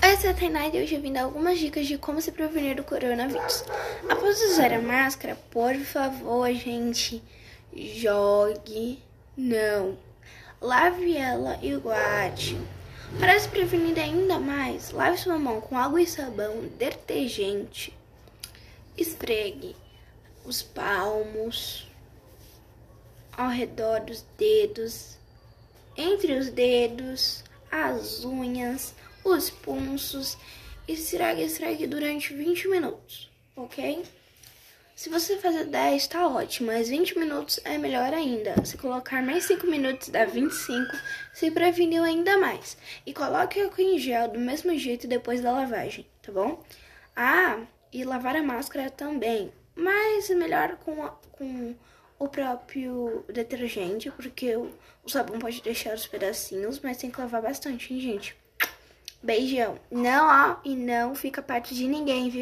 Oi, eu sou a Tainá e hoje eu vim dar algumas dicas de como se prevenir do coronavírus. Após usar a máscara, por favor, gente, jogue, não, lave ela e guarde. Para se prevenir ainda mais, lave sua mão com água e sabão, detergente, esfregue os palmos ao redor dos dedos, entre os dedos, as unhas, os pulsos e esfregue durante 20 minutos, ok? Se você fazer 10, tá ótimo, mas 20 minutos é melhor ainda. Se colocar mais 5 minutos, dá 25, se preveniu ainda mais. E coloque o em gel do mesmo jeito depois da lavagem, tá bom? Ah, e lavar a máscara também, mas é melhor com, a, com o próprio detergente, porque o, o sabão pode deixar os pedacinhos, mas tem que lavar bastante, hein, gente? Beijão. Não, ó, e não fica perto de ninguém, viu?